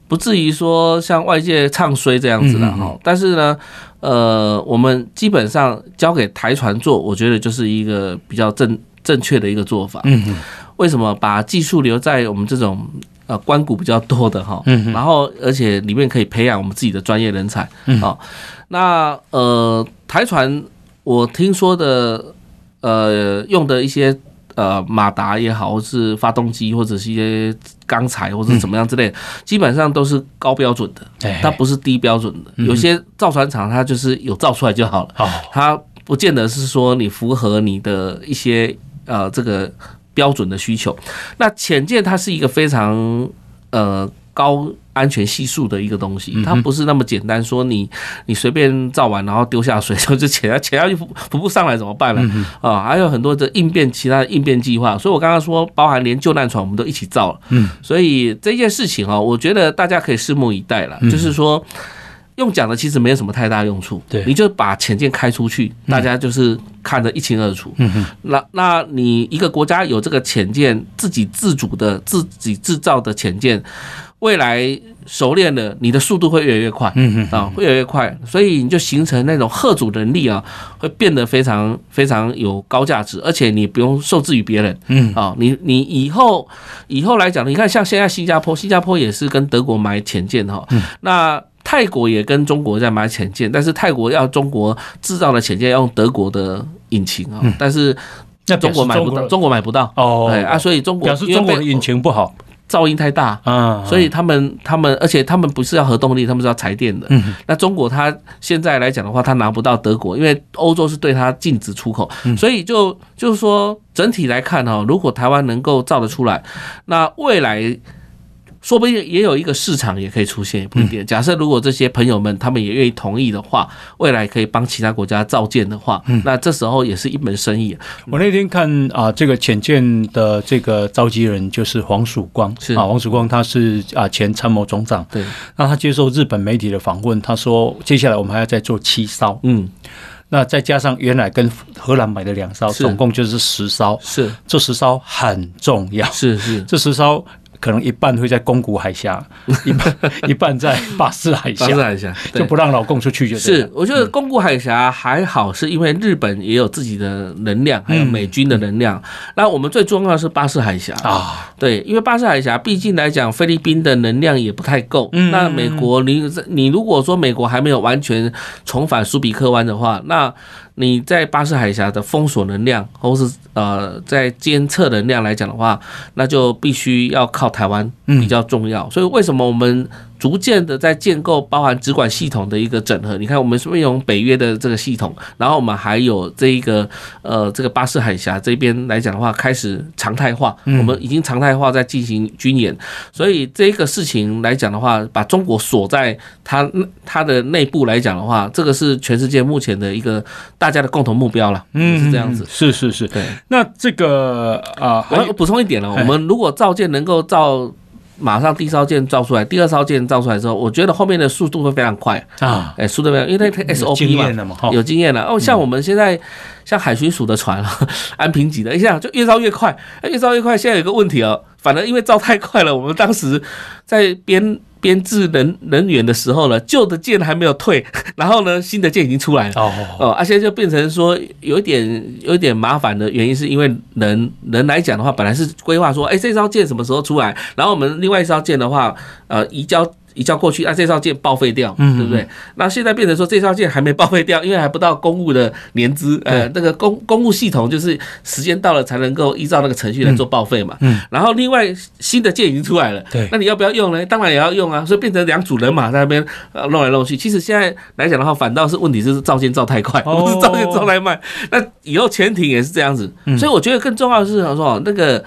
不至于说像外界唱衰这样子的哈。但是呢，呃，我们基本上交给台船做，我觉得就是一个比较正正确的一个做法。嗯嗯。为什么把技术留在我们这种呃关谷比较多的哈，然后而且里面可以培养我们自己的专业人才啊？那呃台船我听说的呃用的一些呃马达也好，或是发动机或者是一些钢材或者怎么样之类，基本上都是高标准的，它不是低标准的。有些造船厂它就是有造出来就好了，它不见得是说你符合你的一些呃这个。标准的需求，那潜舰它是一个非常呃高安全系数的一个东西，它不是那么简单，说你你随便造完然后丢下水就 就潜下潜下去浮浮不上来怎么办呢？啊，还有很多的应变，其他的应变计划。所以我刚刚说，包含连救难船我们都一起造了。嗯，所以这件事情啊，我觉得大家可以拭目以待了，就是说。用讲的其实没有什么太大用处，对，你就把潜舰开出去，大家就是看得一清二楚。嗯哼，那那你一个国家有这个潜舰，自己自主的、自己制造的潜舰，未来熟练了，你的速度会越来越快。嗯哼，啊，会越来越快，所以你就形成那种贺主能力啊，会变得非常非常有高价值，而且你不用受制于别人。嗯，啊，你你以后以后来讲，你看像现在新加坡，新加坡也是跟德国买潜舰哈，那。泰国也跟中国在买潜舰，但是泰国要中国制造的潜舰要用德国的引擎啊，但是那中国买不到，中国买不到。哦，对啊，所以中国表示中国的引擎不好，噪音太大啊，所以他们他们而且他们不是要核动力，他们是要柴电的。那中国它现在来讲的话，它拿不到德国，因为欧洲是对它禁止出口，所以就就是说整体来看哈，如果台湾能够造得出来，那未来。说不定也有一个市场也可以出现，也不一定。假设如果这些朋友们他们也愿意同意的话，未来可以帮其他国家造舰的话，那这时候也是一门生意。我那天看啊，这个潜舰的这个召集人就是黄曙光，是啊，黄曙光他是啊前参谋总长，对，那他接受日本媒体的访问，他说接下来我们还要再做七艘，嗯。那再加上原来跟荷兰买的两艘，总共就是十艘。是，这十艘很重要。是是，这十艘。可能一半会在宫古海峡，一半一半在巴士海峡，巴士海峡就不让老共出去就。就是，我觉得宫古海峡还好，是因为日本也有自己的能量，还有美军的能量。那我们最重要的是巴士海峡啊，对，因为巴士海峡毕竟来讲，菲律宾的能量也不太够。那美国，你你如果说美国还没有完全重返苏比克湾的话，那。你在巴士海峡的封锁能量，或是呃在监测能量来讲的话，那就必须要靠台湾比较重要。所以为什么我们？逐渐的在建构包含直管系统的一个整合，你看我们是不是用北约的这个系统，然后我们还有这一个呃这个巴士海峡这边来讲的话，开始常态化，我们已经常态化在进行军演，所以这个事情来讲的话，把中国锁在它它的内部来讲的话，这个是全世界目前的一个大家的共同目标了，嗯，是这样子，是是是，对。那这个啊，我补充一点了，我们如果造舰能够造。马上第一艘舰造出来，第二艘舰造出来之后，我觉得后面的速度会非常快啊！哎，速度非常，因为它 SOP 嘛，有经验了。哦，像我们现在像海巡署的船，安平级的，一下就越造越快，越造越快。现在有个问题哦，反正因为造太快了，我们当时在编。编制人人员的时候呢，旧的舰还没有退，然后呢，新的舰已经出来了。哦哦，而且就变成说有一点有一点麻烦的原因，是因为人人来讲的话，本来是规划说，哎，这艘舰什么时候出来，然后我们另外一艘舰的话，呃，移交。一交过去，那、啊、这艘舰报废掉，嗯对不对？那现在变成说这艘舰还没报废掉，因为还不到公务的年资，呃，那个公公务系统就是时间到了才能够依照那个程序来做报废嘛。嗯。然后另外新的舰已经出来了，对。那你要不要用呢？当然也要用啊，所以变成两组人马在那边弄来弄去。其实现在来讲的话，反倒是问题是造舰造太快，不是造舰造太慢。那以后潜艇也是这样子，所以我觉得更重要的是说那个。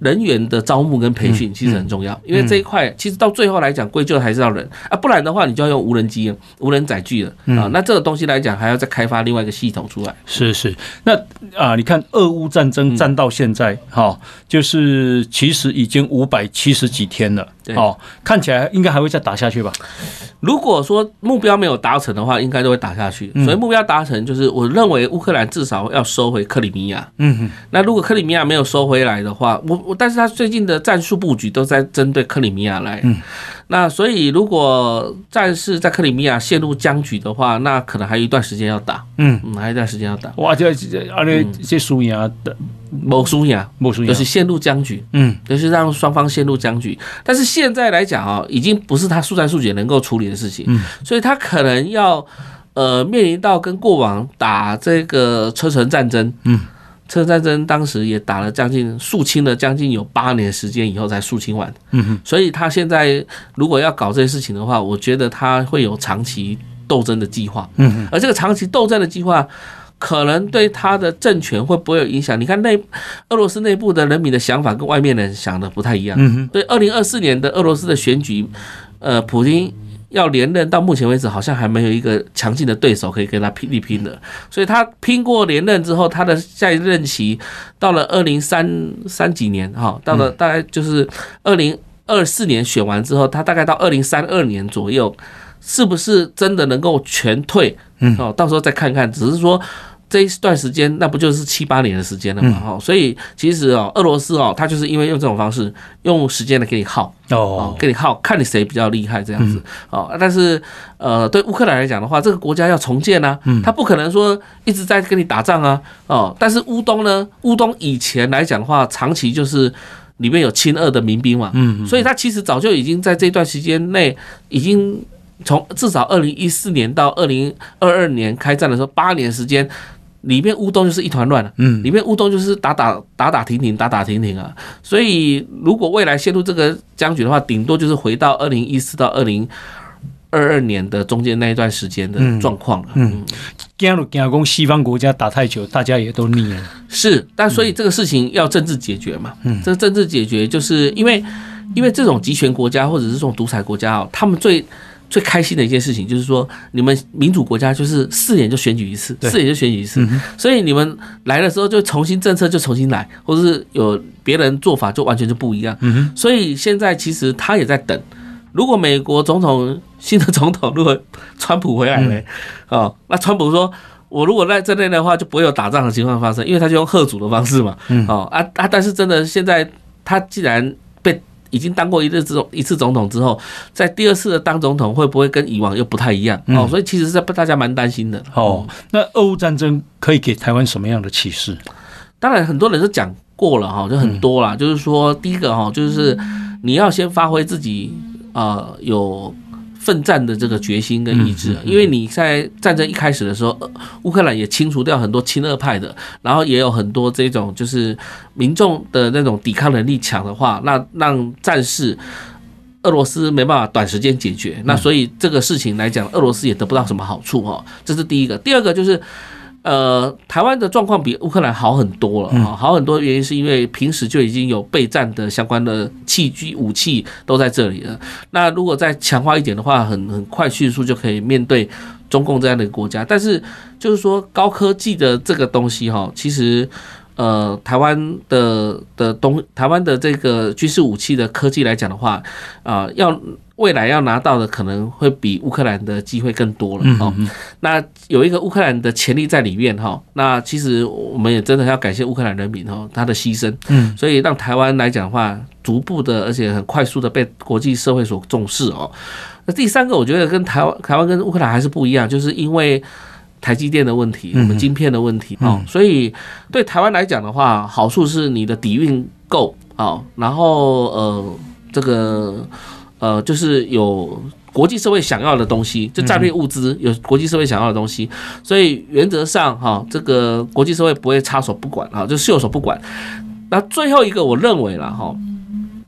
人员的招募跟培训其实很重要，因为这一块其实到最后来讲，归咎还是要人啊，不然的话你就要用无人机、无人载具了啊。那这个东西来讲，还要再开发另外一个系统出来。是是，那啊，你看俄乌战争战到现在，哈，就是其实已经五百七十几天了，哦，看起来应该还会再打下去吧？如果说目标没有达成的话，应该都会打下去。所以目标达成，就是我认为乌克兰至少要收回克里米亚。嗯哼，那如果克里米亚没有收回来的话，我我。但是他最近的战术布局都在针对克里米亚来，嗯那所以如果战事在克里米亚陷入僵局的话，那可能还有一段时间要打，嗯，还有一段时间要打。哇，这这阿这这输赢的，某输赢，某输赢，就是陷入僵局，嗯，就是让双方陷入僵局。但是现在来讲啊，已经不是他速战速决能够处理的事情，嗯，所以他可能要呃面临到跟过往打这个车臣战争，嗯。车臣战争当时也打了将近肃清了将近有八年时间以后才肃清完，嗯哼，所以他现在如果要搞这些事情的话，我觉得他会有长期斗争的计划，嗯哼，而这个长期斗争的计划可能对他的政权会不会有影响？你看内俄罗斯内部的人民的想法跟外面人想的不太一样，嗯哼，对，二零二四年的俄罗斯的选举，呃，普京。要连任到目前为止，好像还没有一个强劲的对手可以跟他拼一拼的，所以他拼过连任之后，他的下一任期到了二零三三几年哈，到了大概就是二零二四年选完之后，他大概到二零三二年左右，是不是真的能够全退？嗯，哦，到时候再看看，只是说。这一段时间，那不就是七八年的时间了嘛？哈，所以其实哦，俄罗斯哦，他就是因为用这种方式，用时间来给你耗哦，给你耗，看你谁比较厉害这样子哦。但是呃，对乌克兰来讲的话，这个国家要重建呢，他不可能说一直在跟你打仗啊哦。但是乌东呢，乌东以前来讲的话，长期就是里面有亲俄的民兵嘛，嗯，所以他其实早就已经在这段时间内已经从至少二零一四年到二零二二年开战的时候，八年时间。里面乌冬就是一团乱了，嗯，里面乌冬就是打打打打停停打打停停啊，所以如果未来陷入这个僵局的话，顶多就是回到二零一四到二零二二年的中间那一段时间的状况了。嗯，加入加工西方国家打太久，大家也都腻了。是，但所以这个事情要政治解决嘛，嗯，这个政治解决就是因为。因为这种集权国家或者是这种独裁国家哦，他们最最开心的一件事情就是说，你们民主国家就是四年就选举一次，四年就选举一次，所以你们来的时候就重新政策就重新来，或者是有别人做法就完全就不一样。所以现在其实他也在等，如果美国总统新的总统如果川普回来了，哦，那川普说，我如果在这边的话就不会有打仗的情况发生，因为他就用贺主的方式嘛，哦啊啊，但是真的现在他既然被。已经当过一次总一次总统之后，在第二次的当总统会不会跟以往又不太一样？哦，所以其实是大家蛮担心的。哦，那俄乌战争可以给台湾什么样的启示？当然，很多人都讲过了哈，就很多啦。就是说，第一个哈，就是你要先发挥自己啊，有。奋战的这个决心跟意志，因为你在战争一开始的时候，乌克兰也清除掉很多亲俄派的，然后也有很多这种就是民众的那种抵抗能力强的话，那让战事俄罗斯没办法短时间解决，那所以这个事情来讲，俄罗斯也得不到什么好处哈，这是第一个。第二个就是。呃，台湾的状况比乌克兰好很多了啊，好很多原因是因为平时就已经有备战的相关的器具武器都在这里了。那如果再强化一点的话，很很快迅速就可以面对中共这样的国家。但是就是说高科技的这个东西哈，其实呃，台湾的的东台湾的这个军事武器的科技来讲的话啊，要。未来要拿到的可能会比乌克兰的机会更多了哦。那有一个乌克兰的潜力在里面哈。那其实我们也真的要感谢乌克兰人民哈，他的牺牲。嗯，所以让台湾来讲的话，逐步的而且很快速的被国际社会所重视哦。那第三个，我觉得跟台湾台湾跟乌克兰还是不一样，就是因为台积电的问题，我们晶片的问题哦。所以对台湾来讲的话，好处是你的底蕴够哦，然后呃这个。呃，就是有国际社会想要的东西，就战略物资有国际社会想要的东西，所以原则上哈，这个国际社会不会插手不管哈，就袖手不管。那最后一个，我认为了哈，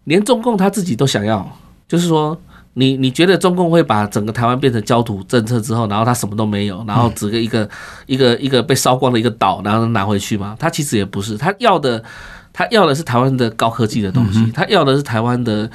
连中共他自己都想要，就是说，你你觉得中共会把整个台湾变成焦土政策之后，然后他什么都没有，然后只个一个一个一个被烧光的一个岛，然后拿回去吗？他其实也不是，他要的他要的是台湾的高科技的东西，他要的是台湾的。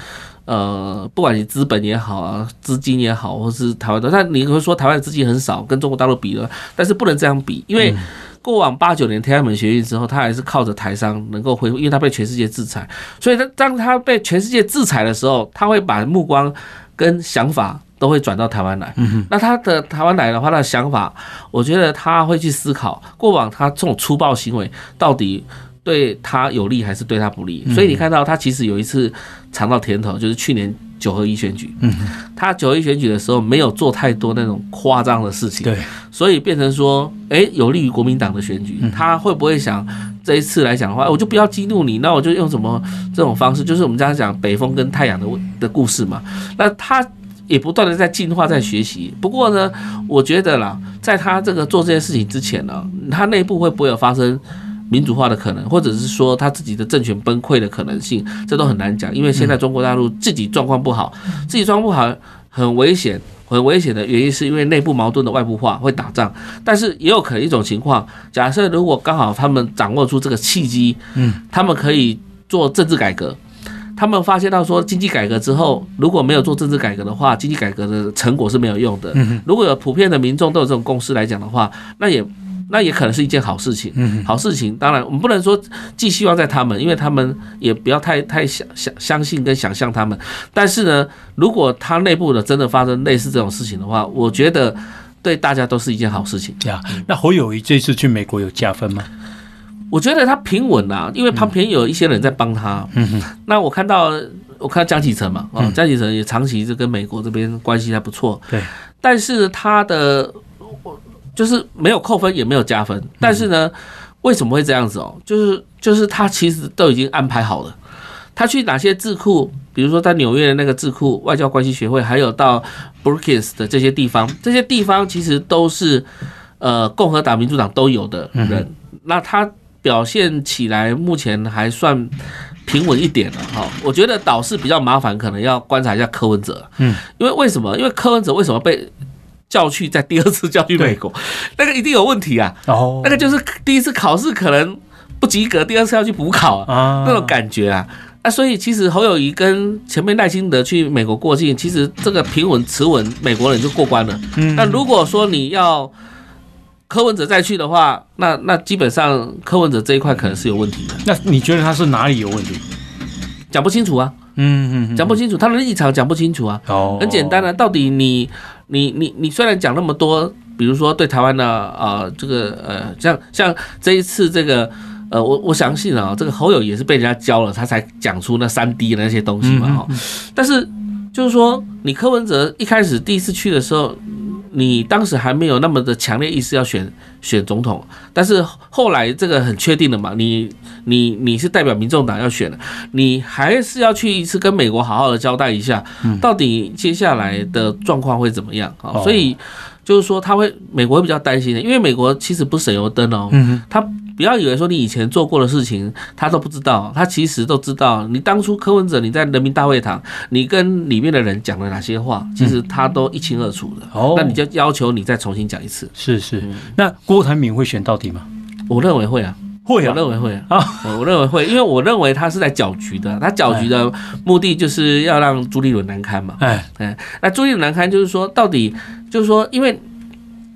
呃，不管你资本也好啊，资金也好，或是台湾的，但你会说台湾的资金很少，跟中国大陆比了，但是不能这样比，因为过往八九年天安门学运之后，他还是靠着台商能够恢复，因为他被全世界制裁，所以他当他被全世界制裁的时候，他会把目光跟想法都会转到台湾来。那他的台湾来的话，他的想法，我觉得他会去思考过往他这种粗暴行为到底。对他有利还是对他不利？所以你看到他其实有一次尝到甜头，就是去年九合一选举。他九合一选举的时候没有做太多那种夸张的事情，对，所以变成说，哎，有利于国民党的选举。他会不会想这一次来讲的话，我就不要激怒你，那我就用什么这种方式？就是我们刚才讲北风跟太阳的的故事嘛。那他也不断的在进化，在学习。不过呢，我觉得啦，在他这个做这件事情之前呢，他内部会不会有发生？民主化的可能，或者是说他自己的政权崩溃的可能性，这都很难讲。因为现在中国大陆自己状况不好，自己状况不好很危险，很危险的原因是因为内部矛盾的外部化会打仗。但是也有可能一种情况，假设如果刚好他们掌握出这个契机，嗯，他们可以做政治改革。他们发现到说经济改革之后，如果没有做政治改革的话，经济改革的成果是没有用的。如果有普遍的民众都有这种共识来讲的话，那也。那也可能是一件好事情，好事情。当然，我们不能说寄希望在他们，因为他们也不要太太想想相信跟想象他们。但是呢，如果他内部的真的发生类似这种事情的话，我觉得对大家都是一件好事情。这样，那侯友谊这次去美国有加分吗？我觉得他平稳啊，因为旁边有一些人在帮他。嗯哼。那我看到，我看到江启程嘛，啊，江启程也长期就跟美国这边关系还不错。对。但是他的。就是没有扣分，也没有加分，但是呢，为什么会这样子哦？就是就是他其实都已经安排好了，他去哪些智库，比如说在纽约的那个智库外交关系学会，还有到 Brookings 的这些地方，这些地方其实都是呃共和党、民主党都有的人，那他表现起来目前还算平稳一点了哈。我觉得导师比较麻烦，可能要观察一下柯文哲，嗯，因为为什么？因为柯文哲为什么被？叫去再第二次叫去美国，那个一定有问题啊！哦，那个就是第一次考试可能不及格，第二次要去补考啊，那种感觉啊。啊，所以其实侯友谊跟前面赖清德去美国过境，其实这个平稳持稳，美国人就过关了。嗯，那如果说你要柯文哲再去的话，那那基本上柯文哲这一块可能是有问题的。那你觉得他是哪里有问题？讲不清楚啊。嗯嗯，讲不清楚，他的立场讲不清楚啊。哦，很简单啊，到底你你你你虽然讲那么多，比如说对台湾的啊、呃、这个呃像像这一次这个。呃，我我相信啊，这个侯友也是被人家教了，他才讲出那三 D 的那些东西嘛哈。但是就是说，你柯文哲一开始第一次去的时候，你当时还没有那么的强烈意思要选选总统，但是后来这个很确定的嘛，你你你是代表民众党要选的，你还是要去一次跟美国好好的交代一下，到底接下来的状况会怎么样啊？所以就是说，他会美国会比较担心的，因为美国其实不是省油灯哦，他。不要以为说你以前做过的事情他都不知道，他其实都知道。你当初柯文哲你在人民大会堂，你跟里面的人讲了哪些话，其实他都一清二楚的。哦，那你就要求你再重新讲一次。是是。那郭台铭会选到底吗？我认为会啊，会啊，我认为会啊。我认为会，因为我认为他是在搅局的。他搅局的目的就是要让朱立伦难堪嘛。哎哎，那朱立伦难堪就是说，到底就是说，因为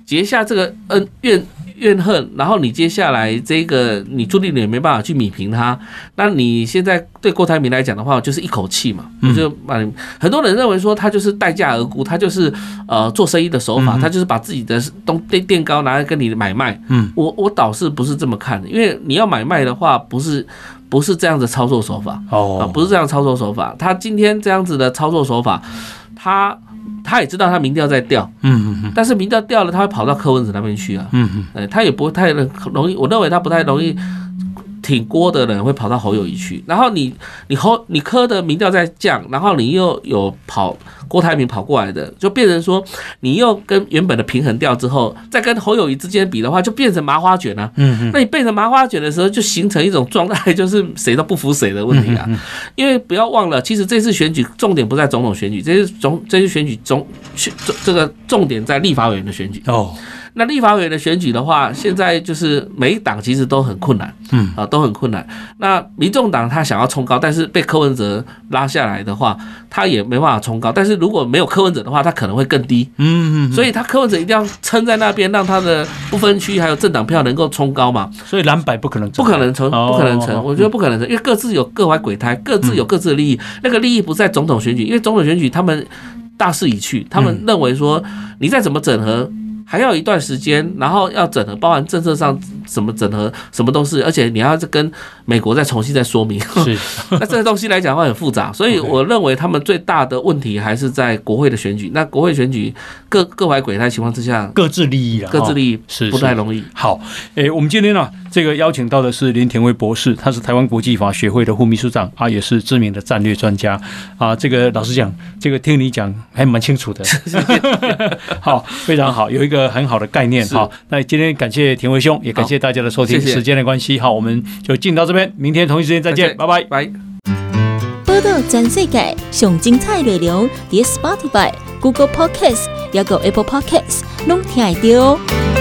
结下这个恩怨。怨恨，然后你接下来这个你朱立伦也没办法去弭平他，那你现在对郭台铭来讲的话，就是一口气嘛，就把很多人认为说他就是待价而沽，他就是呃做生意的手法，他就是把自己的东垫垫高拿来跟你买卖。嗯，我我倒是不是这么看的，因为你要买卖的话，不是不是这样的操作手法。哦，不是这样操作手法，他今天这样子的操作手法，他。他也知道他民调在掉，嗯嗯嗯，但是民调掉了，他会跑到柯文哲那边去啊，嗯嗯，他也不会太容易，我认为他不太容易。挺郭的人会跑到侯友谊去，然后你你侯你柯的民调在降，然后你又有跑郭台铭跑过来的，就变成说你又跟原本的平衡掉之后，再跟侯友谊之间比的话，就变成麻花卷了。嗯嗯，那你变成麻花卷的时候，就形成一种状态，就是谁都不服谁的问题啊。因为不要忘了，其实这次选举重点不在总统选举，这次总这次选举总选这个重点在立法委员的选举哦。那立法委员的选举的话，现在就是每一党其实都很困难，嗯啊都很困难。那民众党他想要冲高，但是被柯文哲拉下来的话，他也没办法冲高。但是如果没有柯文哲的话，他可能会更低，嗯嗯。所以他柯文哲一定要撑在那边，让他的不分区还有政党票能够冲高嘛。所以蓝白不可能，不可能成，不可能成。我觉得不可能成，因为各自有各怀鬼胎，各自有各自的利益。那个利益不在总统选举，因为总统选举他们大势已去，他们认为说你再怎么整合。还要一段时间，然后要整合，包含政策上怎么整合，什么都是，而且你要跟美国再重新再说明。是，那这个东西来讲的话很复杂，所以我认为他们最大的问题还是在国会的选举。那国会选举各各怀鬼胎情况之下，各自利益啊，各自利益是不太容易。好，诶，我们今天呢，这个邀请到的是林田威博士，他是台湾国际法学会的副秘书长啊，也是知名的战略专家啊。这个老实讲，这个听你讲还蛮清楚的。好，非常好，有一个。很好的概念，好，那今天感谢田威兄，也感谢大家的收听。时间的关系，好，我们就进到这边，明天同一时间再见，拜拜拜。报道全世界上精彩内容，点 Spotify、Google Podcast，还有 Apple Podcast，拢听得到。